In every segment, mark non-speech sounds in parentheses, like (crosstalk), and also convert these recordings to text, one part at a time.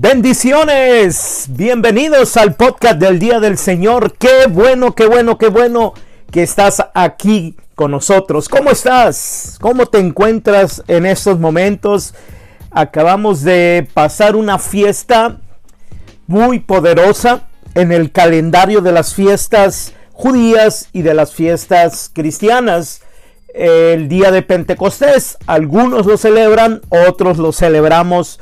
Bendiciones, bienvenidos al podcast del Día del Señor. Qué bueno, qué bueno, qué bueno que estás aquí con nosotros. ¿Cómo estás? ¿Cómo te encuentras en estos momentos? Acabamos de pasar una fiesta muy poderosa en el calendario de las fiestas judías y de las fiestas cristianas. El día de Pentecostés, algunos lo celebran, otros lo celebramos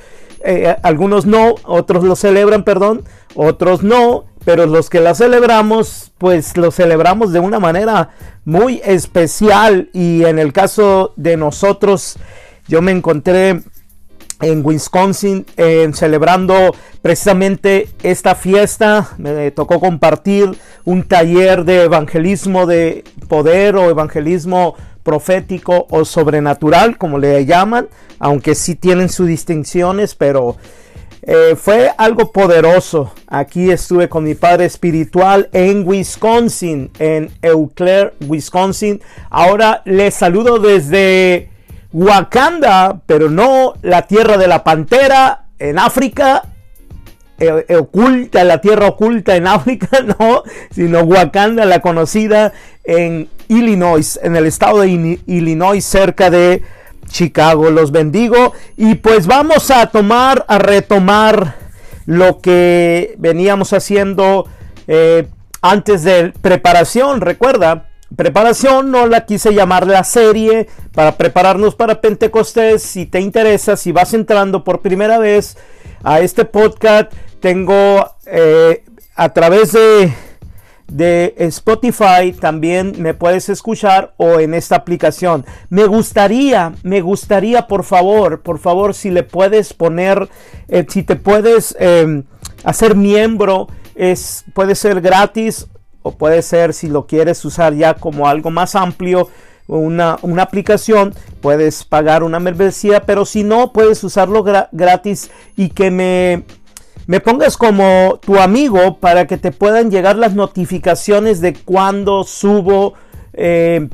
eh, algunos no, otros lo celebran, perdón, otros no, pero los que la celebramos, pues lo celebramos de una manera muy especial y en el caso de nosotros, yo me encontré en Wisconsin celebrando precisamente esta fiesta. Me tocó compartir un taller de evangelismo de poder o evangelismo profético o sobrenatural, como le llaman, aunque sí tienen sus distinciones, pero eh, fue algo poderoso. Aquí estuve con mi padre espiritual en Wisconsin, en Eau Claire, Wisconsin. Ahora les saludo desde Wakanda, pero no la tierra de la pantera en África, eh, eh, oculta, la tierra oculta en África, (laughs) no, sino Wakanda, la conocida en Illinois, en el estado de Illinois, cerca de Chicago. Los bendigo y pues vamos a tomar, a retomar lo que veníamos haciendo eh, antes de preparación, recuerda. Preparación no la quise llamar la serie para prepararnos para Pentecostés. Si te interesa, si vas entrando por primera vez a este podcast, tengo eh, a través de, de Spotify también me puedes escuchar o en esta aplicación. Me gustaría, me gustaría por favor, por favor, si le puedes poner, eh, si te puedes em, hacer miembro, es, puede ser gratis o puede ser si lo quieres usar ya como algo más amplio. Una, una, aplicación, puedes pagar una membresía, pero si no, puedes usarlo gratis y que me me pongas como tu amigo para que te puedan llegar las notificaciones de cuando subo, eh,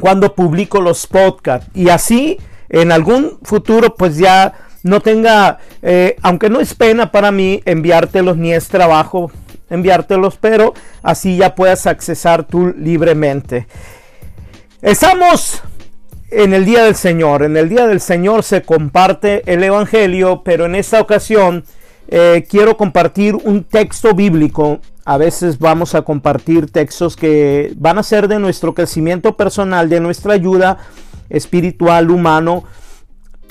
cuando publico los podcasts. Y así en algún futuro pues ya no tenga, eh, aunque no es pena para mí enviártelos ni es trabajo enviártelos, pero así ya puedas accesar tú libremente. Estamos en el día del Señor. En el día del Señor se comparte el Evangelio, pero en esta ocasión eh, quiero compartir un texto bíblico. A veces vamos a compartir textos que van a ser de nuestro crecimiento personal, de nuestra ayuda espiritual, humano,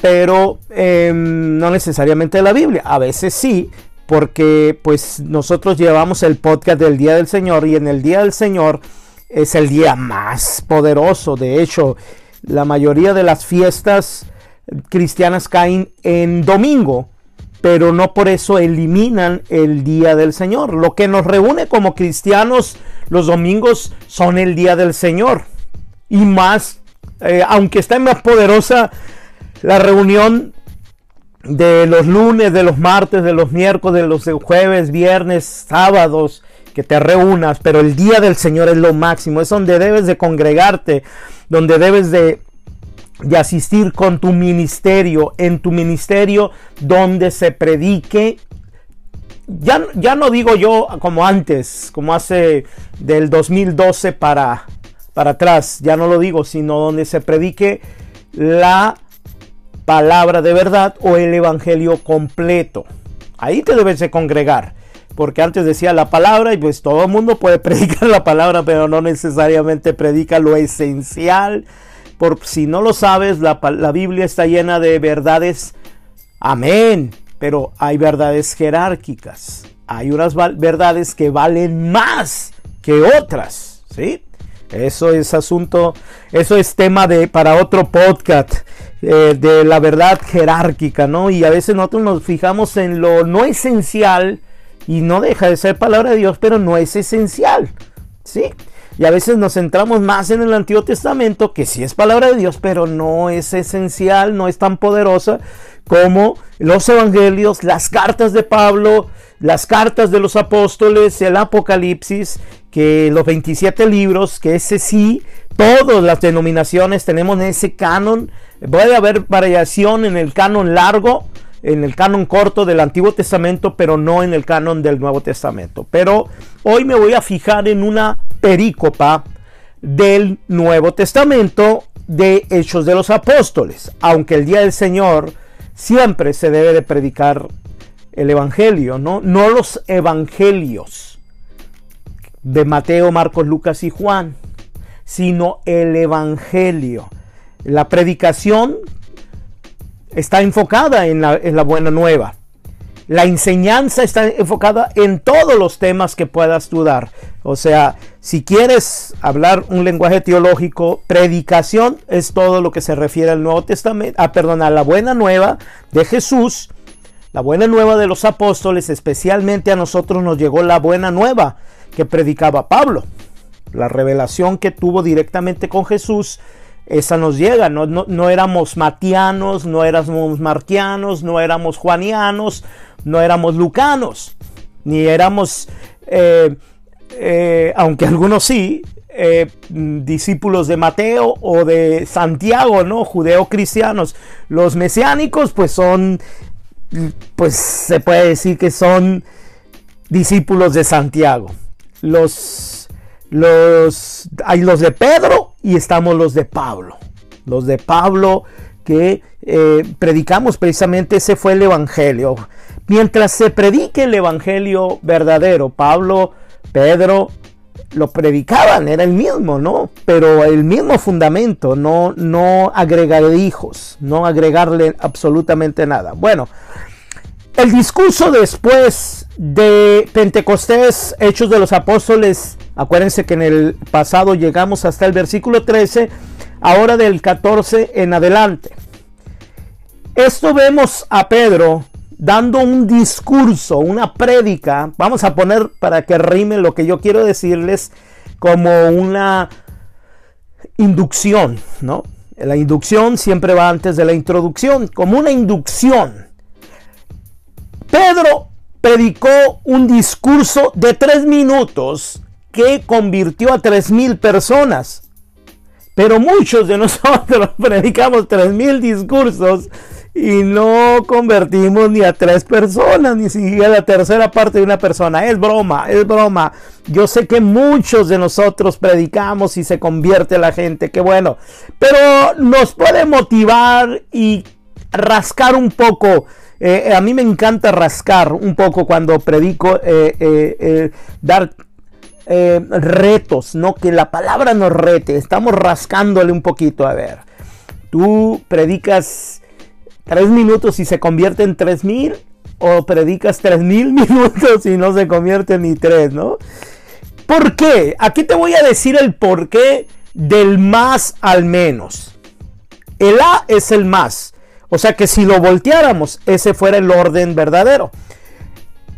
pero em, no necesariamente de la Biblia. A veces sí, porque pues nosotros llevamos el podcast del Día del Señor y en el Día del Señor es el día más poderoso. De hecho, la mayoría de las fiestas cristianas caen en domingo pero no por eso eliminan el día del Señor. Lo que nos reúne como cristianos los domingos son el día del Señor. Y más, eh, aunque está más poderosa la reunión de los lunes, de los martes, de los miércoles, de los jueves, viernes, sábados, que te reúnas, pero el día del Señor es lo máximo, es donde debes de congregarte, donde debes de de asistir con tu ministerio, en tu ministerio donde se predique. Ya, ya no digo yo como antes, como hace del 2012 para, para atrás, ya no lo digo, sino donde se predique la palabra de verdad o el evangelio completo. Ahí te debes de congregar. Porque antes decía la palabra y pues todo el mundo puede (laughs) predicar la palabra, pero no necesariamente predica lo esencial por si no lo sabes, la, Biblia está llena de verdades. Amén. Pero hay verdades jerárquicas. Hay unas verdades que valen más que otras. ¿Sí? Eso es asunto, eso es tema de para otro podcast eh, de la verdad jerárquica, ¿no? Y a veces nosotros nos fijamos en lo no esencial y no deja de ser palabra de Dios, pero no es esencial, ¿sí? Y a veces nos centramos más en el Antiguo Testamento, que sí es palabra de Dios, pero no es esencial, no es tan poderosa como los evangelios, las cartas de Pablo, las cartas de los apóstoles, el Apocalipsis, que los 27 libros, que ese sí, todas las denominaciones tenemos ese canon. Puede haber variación en el canon largo, en el canon corto del Antiguo Testamento, pero no en el canon del Nuevo Testamento. Pero hoy me voy a fijar en una del Nuevo Testamento de Hechos de los Apóstoles, aunque el día del Señor siempre se debe de predicar el Evangelio, ¿no? Los evangelios de Mateo, Marcos, Lucas y Juan, sino el Evangelio. La predicación está enfocada en la, en la buena nueva. La enseñanza está enfocada en todos los temas que puedas dudar. O sea, si quieres hablar un lenguaje teológico, predicación es todo lo que se refiere al Nuevo Testamento, ah, perdón, a la buena nueva de Jesús, la buena nueva de los apóstoles, especialmente a nosotros nos llegó la buena nueva que predicaba Pablo. La revelación que tuvo directamente con Jesús esa nos llega. No, no, éramos matianos, no éramos marquianos, no éramos juanianos, no éramos lucanos, ni éramos, eh, eh, aunque algunos sí, eh, discípulos de Mateo o de Santiago, ¿no? Judeo-cristianos. Los mesiánicos, pues son, pues se puede decir que son discípulos de Santiago. Los, los, hay los de Pedro y estamos los de Pablo. Los de Pablo que predicamos precisamente, ese fue el Evangelio. Mientras se predique el Evangelio verdadero, Pablo, Pedro, lo predicaban, era el mismo, ¿no? Pero el mismo fundamento, no, no agregar hijos, no agregarle absolutamente nada. Bueno, el discurso después de Pentecostés, Hechos de los Apóstoles, acuérdense que en el pasado llegamos hasta el versículo 13, ahora del 14 en adelante. Esto vemos a Pedro dando un discurso, una prédica, vamos a poner para que rime lo que yo quiero decirles como una inducción, ¿no? La inducción siempre va antes de la introducción, como una inducción. Pedro predicó un discurso de tres minutos que convirtió a tres mil personas. Pero muchos de nosotros (laughs) predicamos tres mil discursos y no convertimos ni a tres personas, ni siquiera la tercera parte de una persona. Es broma, es broma. Yo sé que muchos de nosotros predicamos y se convierte la gente, qué bueno. Pero nos puede motivar y rascar un poco. Eh, a mí me encanta rascar un poco cuando predico, eh, eh, dar retos, no que la palabra nos rete. Estamos rascándole un poquito. A ver, tú predicas tres minutos y se convierte en tres mil, o predicas tres mil (laughs) minutos y no se convierte ni tres, ¿no? ¿Por qué? Aquí te voy a decir el porqué del más al menos. El A es el más. O sea que si lo volteáramos, ese fuera el orden verdadero.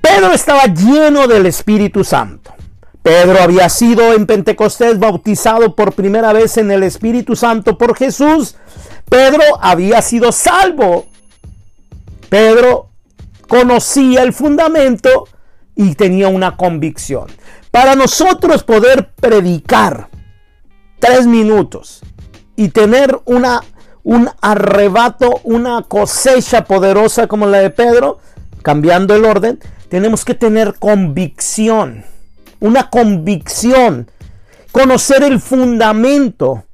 Pedro estaba lleno del Espíritu Santo. Pedro había sido en Pentecostés bautizado por primera vez en el Espíritu Santo por Jesús Pedro había sido salvo. Pedro conocía el fundamento y tenía una convicción. Para nosotros poder predicar tres minutos y tener una, un arrebato, una cosecha poderosa como la de Pedro, cambiando el orden, tenemos que tener convicción, una convicción, conocer el fundamento,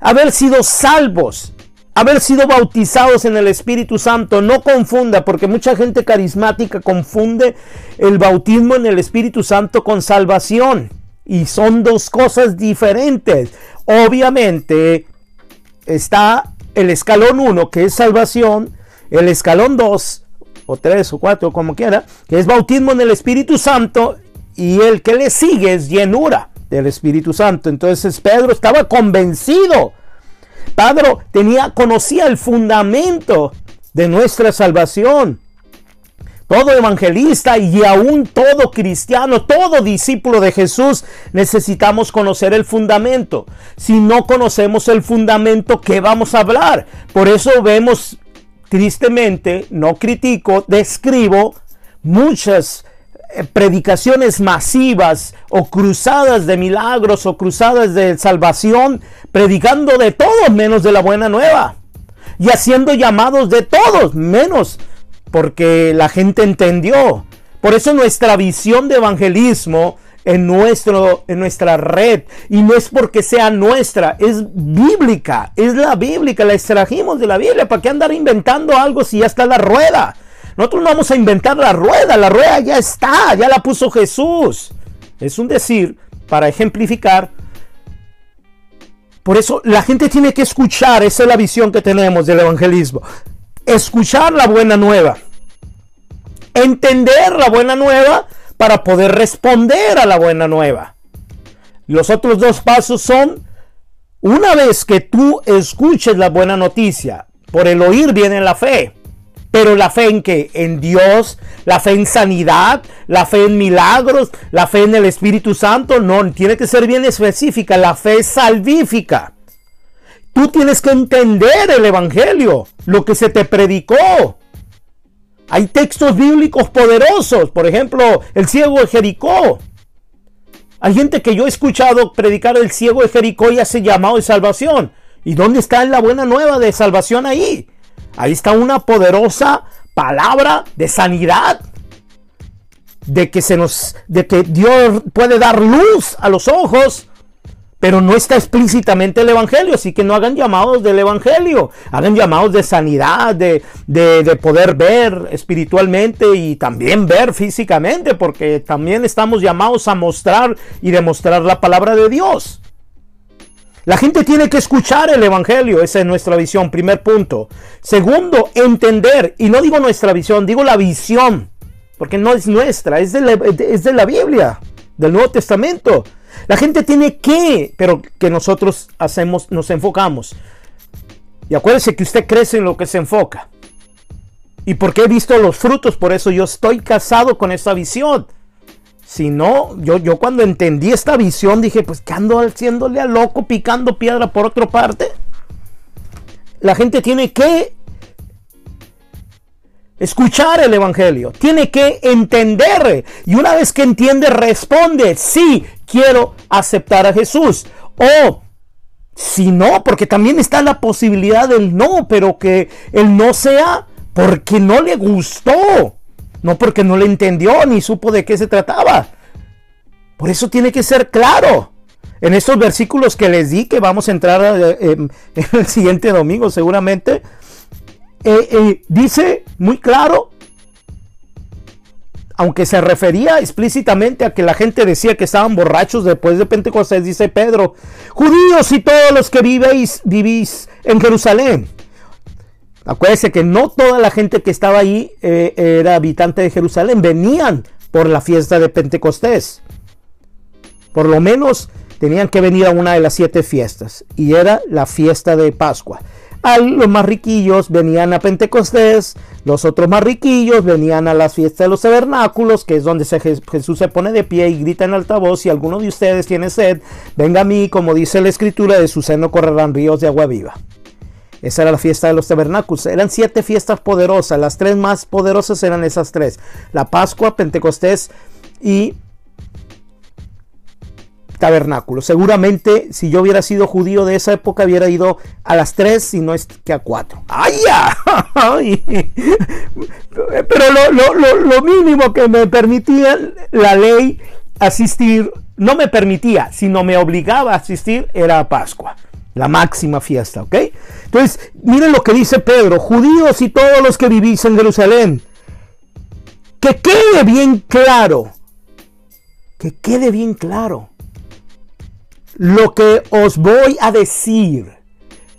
haber sido salvos, haber sido bautizados en el Espíritu Santo. No confunda, porque mucha gente carismática confunde el bautismo en el Espíritu Santo con salvación. Y son dos cosas diferentes. Obviamente está el escalón 1, que es salvación, el escalón 2, o 3 o 4, como quiera, que es bautismo en el Espíritu Santo, y el que le sigue es llenura del Espíritu Santo. Entonces Pedro estaba convencido Pedro tenía, conocía el fundamento de nuestra salvación. Todo evangelista y aún todo cristiano, todo discípulo de Jesús, necesitamos conocer el fundamento. Si no conocemos el fundamento, ¿qué vamos a hablar? Por eso vemos, tristemente, no critico, describo muchas predicaciones masivas o cruzadas de milagros o cruzadas de salvación, predicando de todos menos de la buena nueva y haciendo llamados de todos menos porque la gente entendió. Por eso nuestra visión de evangelismo en, nuestro, en nuestra red, y no es porque sea nuestra, es bíblica, es la bíblica, la extrajimos de la Biblia. ¿Para qué andar inventando algo si ya está la rueda? Nosotros no vamos a inventar la rueda, la rueda ya está, ya la puso Jesús. Es un decir para ejemplificar. Por eso la gente tiene que escuchar, esa es la visión que tenemos del evangelismo. Escuchar la buena nueva. Entender la buena nueva para poder responder a la buena nueva. Los otros dos pasos son, una vez que tú escuches la buena noticia, por el oír viene la fe. Pero la fe en qué? En Dios, la fe en sanidad, la fe en milagros, la fe en el Espíritu Santo. No, tiene que ser bien específica. La fe salvífica. Tú tienes que entender el Evangelio, lo que se te predicó. Hay textos bíblicos poderosos. Por ejemplo, el ciego de Jericó. Hay gente que yo he escuchado predicar el ciego de Jericó y hace llamado de salvación. ¿Y dónde está la buena nueva de salvación ahí? Ahí está una poderosa palabra de sanidad. De que se nos, de que Dios puede dar luz a los ojos. Pero no está explícitamente el Evangelio, así que no hagan llamados del Evangelio, hagan llamados de sanidad, de, de, poder ver espiritualmente y también ver físicamente, porque también estamos llamados a mostrar y demostrar la palabra de Dios. La gente tiene que escuchar el Evangelio, esa es nuestra visión, primer punto. Segundo, entender, y no digo nuestra visión, digo la visión, porque no es nuestra, es de la, es de la Biblia, del Nuevo Testamento. La gente tiene que, pero que nosotros hacemos, nos enfocamos. Y acuérdese que usted crece en lo que se enfoca. Y porque he visto los frutos, por eso yo estoy casado con esa visión. Si no, yo, yo cuando entendí esta visión dije, pues que ando haciéndole a loco, picando piedra por otra parte. La gente tiene que escuchar el Evangelio, tiene que entender. Y una vez que entiende, responde, sí, quiero aceptar a Jesús. O si no, porque también está la posibilidad del no, pero que el no sea porque no le gustó. No porque no le entendió ni supo de qué se trataba. Por eso tiene que ser claro. En estos versículos que les di, que vamos a entrar eh, (laughs) en, el siguiente domingo seguramente, eh, eh, dice muy claro, aunque se refería explícitamente a que la gente decía que estaban borrachos después de Pentecostés, dice Pedro, judíos y todos los que vivéis, vivís en Jerusalén Acuérdense que no toda la gente que estaba ahí eh, era habitante de Jerusalén, venían por la fiesta de Pentecostés. Por lo menos tenían que venir a una de las siete fiestas y era la fiesta de Pascua. A los más riquillos venían a Pentecostés, los otros más riquillos venían a las fiestas de los tabernáculos, que es donde Jesús se pone de pie y grita en altavoz, si alguno de ustedes tiene sed, venga a mí, como dice la escritura, de su seno correrán ríos de agua viva. Esa era la fiesta de los tabernáculos. Eran siete fiestas poderosas. Las tres más poderosas eran esas tres. La Pascua, Pentecostés y tabernáculo. Seguramente si yo hubiera sido judío de esa época hubiera ido a las tres si no es que a cuatro. ¡Ay, ya! (laughs) Pero lo, mínimo que me permitía la ley asistir, no me permitía, sino me obligaba a asistir era a Pascua la máxima fiesta, ¿ok? Entonces, miren lo que dice Pedro, judíos y todos los que vivís en Jerusalén, que quede bien claro, que quede bien claro lo que os voy a decir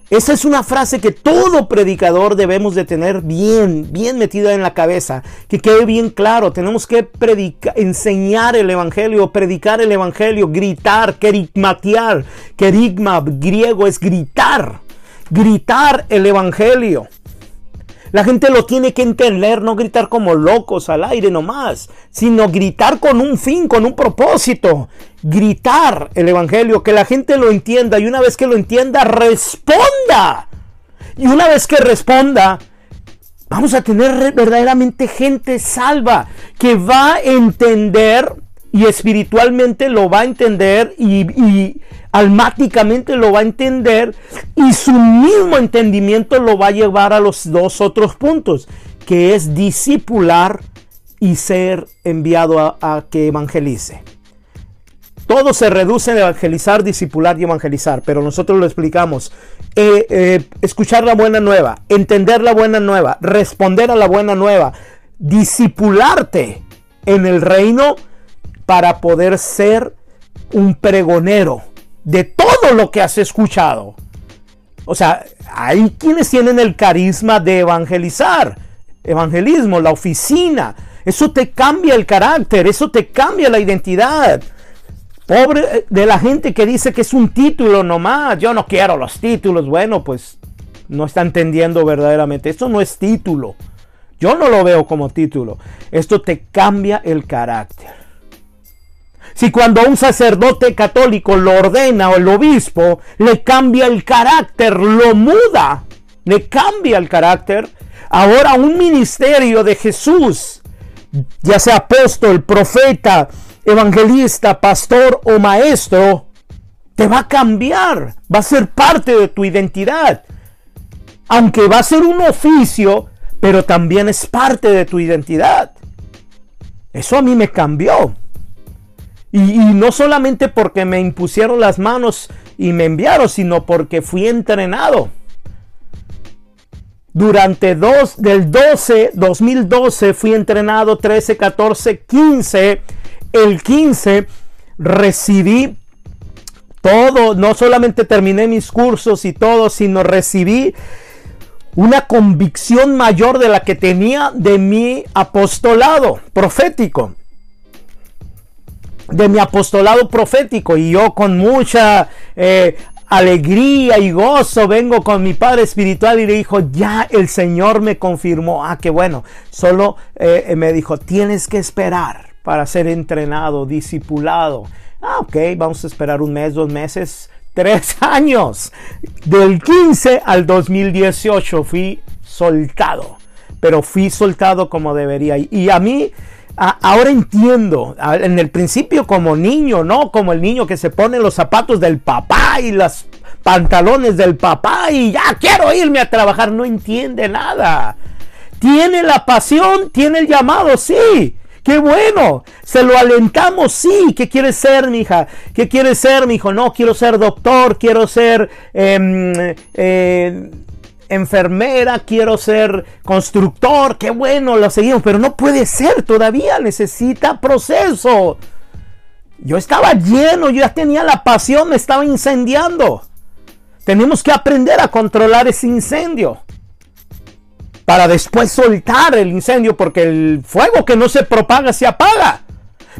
esa es una frase que todo predicador debemos de tener bien, bien metida en la cabeza, que quede bien claro. Tenemos que predicar, enseñar el evangelio, predicar el evangelio, gritar, kerigmatear. Kerigma griego es gritar, gritar el evangelio. La gente lo tiene que entender, no gritar como locos al aire nomás, sino gritar con un fin, con un propósito. Gritar el Evangelio, que la gente lo entienda y una vez que lo entienda, responda. Y una vez que responda, vamos a tener verdaderamente gente salva que va a entender y espiritualmente lo va a entender y, almáticamente lo va a entender y su mismo entendimiento lo va a llevar a los dos otros puntos, que es discipular y ser enviado a, que evangelice. Todo se reduce en evangelizar, discipular y evangelizar, pero nosotros lo explicamos. Eh, eh, escuchar la buena nueva, entender la buena nueva, responder a la buena nueva, discipularte en el reino para poder ser un pregonero de todo lo que has escuchado. O sea, hay quienes tienen el carisma de evangelizar, evangelismo, la oficina. Eso te cambia el carácter, eso te cambia la identidad. Pobre de la gente que dice que es un título nomás. Yo no quiero los títulos. Bueno, pues no está entendiendo verdaderamente. Esto no es título. Yo no lo veo como título. Esto te cambia el carácter. Si cuando un sacerdote católico lo ordena o el obispo, le cambia el carácter, lo muda, le cambia el carácter, ahora un ministerio de Jesús, ya sea apóstol, profeta, evangelista, pastor o maestro, te va a cambiar, va a ser parte de tu identidad. Aunque va a ser un oficio, pero también es parte de tu identidad. Eso a mí me cambió. Y, no solamente porque me impusieron las manos y me enviaron, sino porque fui entrenado. Durante dos, del 12, 2012 fui entrenado 13, 14, 15. El 15 recibí todo, no solamente terminé mis cursos y todo, sino recibí una convicción mayor de la que tenía de mi apostolado profético de mi apostolado profético y yo con mucha eh, alegría y gozo vengo con mi padre espiritual y le dijo, ya el Señor me confirmó, ah, qué bueno, solo eh, me dijo, tienes que esperar para ser entrenado, discipulado. Ah, ok, vamos a esperar un mes, dos meses, (laughs) tres años. Del 15 al 2018 fui soltado, pero fui soltado como debería. Y a mí ahora entiendo, en el principio como niño, ¿no? Como el niño que se pone los zapatos del papá y los pantalones del papá y ya quiero irme a trabajar, no entiende nada. Tiene la pasión, tiene el llamado, sí. Qué bueno, se lo alentamos, sí. ¿Qué quiere ser, mi hija? ¿Qué quiere ser, mi hijo? No, quiero ser doctor, quiero ser eh, eh, enfermera, quiero ser constructor, qué bueno, lo seguimos, pero no puede ser todavía, necesita proceso. Yo estaba lleno, yo ya tenía la pasión, me estaba incendiando. Tenemos que aprender a controlar ese incendio para después soltar el incendio, porque el fuego que no se propaga se apaga.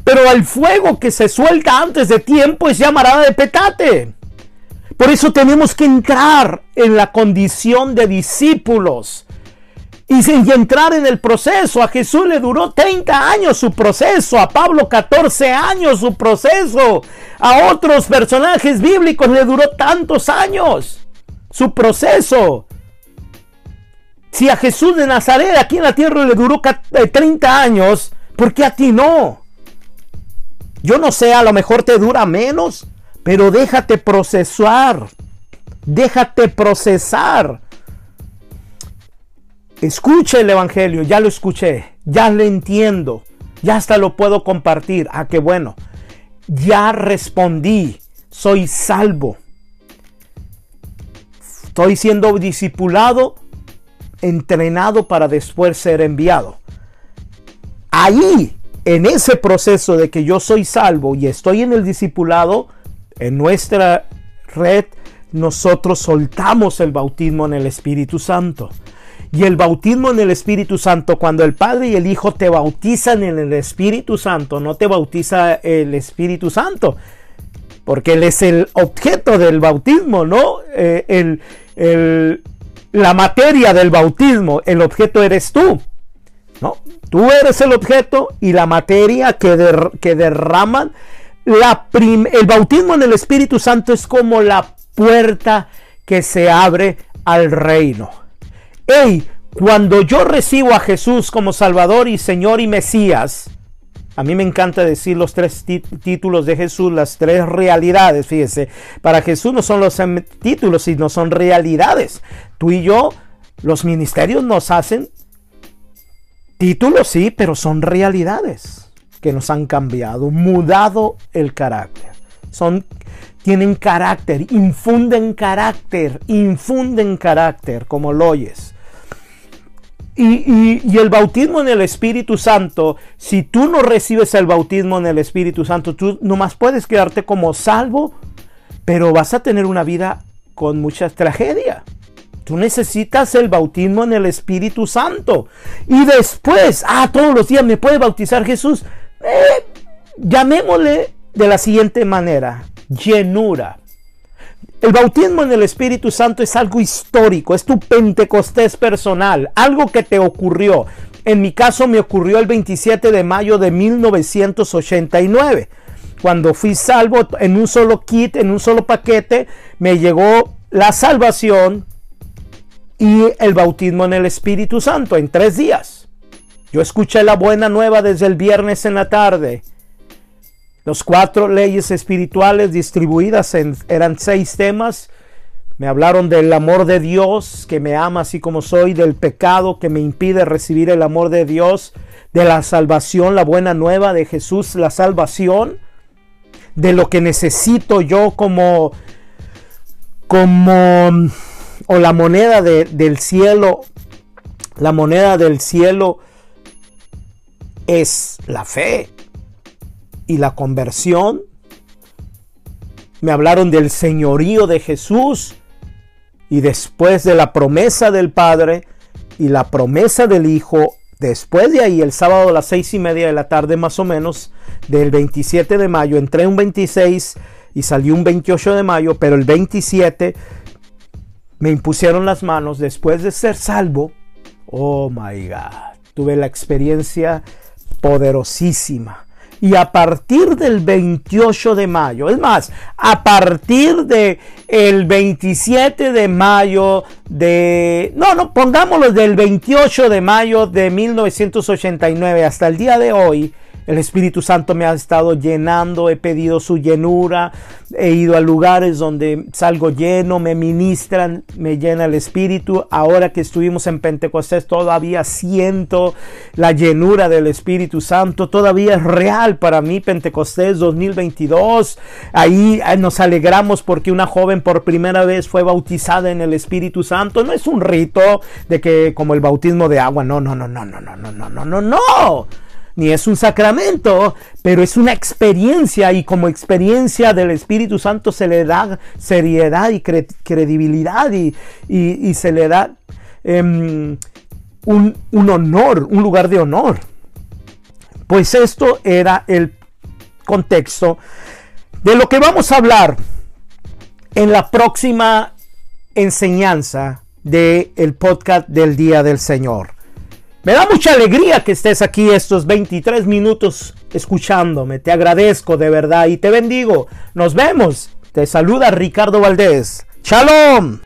Pero el fuego que se suelta antes de tiempo es llamarada de petate. Por eso tenemos que entrar en la condición de discípulos y, entrar en el proceso. A Jesús le duró 30 años su proceso, a Pablo 14 años su proceso, a otros personajes bíblicos le duró tantos años su proceso. Si a Jesús de Nazaret aquí en la tierra le duró 30 eh, años, ¿por qué a ti no? Yo no sé, a lo mejor te dura menos, pero déjate procesar. Déjate procesar. Escuche el Evangelio, ya lo escuché, ya lo entiendo, ya hasta lo puedo compartir. Ah, qué bueno. Ya respondí, soy salvo. Estoy siendo discipulado, entrenado para después ser enviado. Ahí, en ese proceso de que yo soy salvo y estoy en el discipulado, en nuestra red nosotros soltamos el bautismo en el Espíritu Santo. Y el bautismo en el Espíritu Santo, cuando el Padre y el Hijo te bautizan en el Espíritu Santo, no te bautiza el Espíritu Santo, porque Él es el objeto del bautismo, ¿no? Eh, el, la materia del bautismo, el objeto eres tú, ¿no? Tú eres el objeto y la materia que, que derraman el bautismo en el Espíritu Santo es como la puerta que se abre al reino. Hey, cuando yo recibo a Jesús como Salvador y Señor y Mesías, a mí me encanta decir los tres títulos de Jesús, las tres realidades, fíjese. Para Jesús no son los títulos, sino son realidades. Tú y yo, los ministerios nos hacen Títulos sí, pero son realidades que nos han cambiado, mudado el carácter. Son, tienen carácter, infunden carácter, infunden carácter, como lo oyes. Y, y, el bautismo en el Espíritu Santo, si tú no recibes el bautismo en el Espíritu Santo, tú nomás puedes quedarte como salvo, pero vas a tener una vida con mucha tragedia. Tú necesitas el bautismo en el Espíritu Santo. Y después, ah, todos los días me puede bautizar Jesús. Eh, llamémosle de la siguiente manera, llenura. El bautismo en el Espíritu Santo es algo histórico, es tu Pentecostés personal, algo que te ocurrió. En mi caso me ocurrió el 27 de mayo de 1989. Cuando fui salvo en un solo kit, en un solo paquete, me llegó la salvación y el bautismo en el Espíritu Santo en tres días. Yo escuché la buena nueva desde el viernes en la tarde los cuatro leyes espirituales distribuidas en, eran seis temas. Me hablaron del amor de Dios, que me ama así como soy, del pecado que me impide recibir el amor de Dios, de la salvación, la buena nueva de Jesús, la salvación, de lo que necesito yo como, como, o la moneda del cielo, la moneda del cielo es la fe y la conversión. Me hablaron del señorío de Jesús y después de la promesa del Padre y la promesa del Hijo. Después de ahí, el sábado a las seis y media de la tarde más o menos, del 27 de mayo, entré un 26 y salí un 28 de mayo, pero el 27 me impusieron las manos después de ser salvo. Oh my God, tuve la experiencia poderosísima. Y a partir del 28 de mayo, es más, a partir de el 27 de mayo de no, no, pongámoslo del 28 de mayo de 1989 hasta el día de hoy, el Espíritu Santo me ha estado llenando, he pedido su llenura, he ido a lugares donde salgo lleno, me ministran, me llena el Espíritu. Ahora que estuvimos en Pentecostés todavía siento la llenura del Espíritu Santo, todavía es real para mí Pentecostés 2022. Ahí eh, nos alegramos porque una joven por primera vez fue bautizada en el Espíritu Santo. No es un rito de que como el bautismo de agua, no, no, no, no, no, no, no, no, no, no, no ni es un sacramento, pero es una experiencia y como experiencia del Espíritu Santo se le da seriedad y credibilidad y, se le da em, un, honor, un lugar de honor. Pues esto era el contexto de lo que vamos a hablar en la próxima enseñanza del el podcast del Día del Señor. Me da mucha alegría que estés aquí estos 23 minutos escuchándome. Te agradezco de verdad y te bendigo. Nos vemos. Te saluda Ricardo Valdés. Shalom.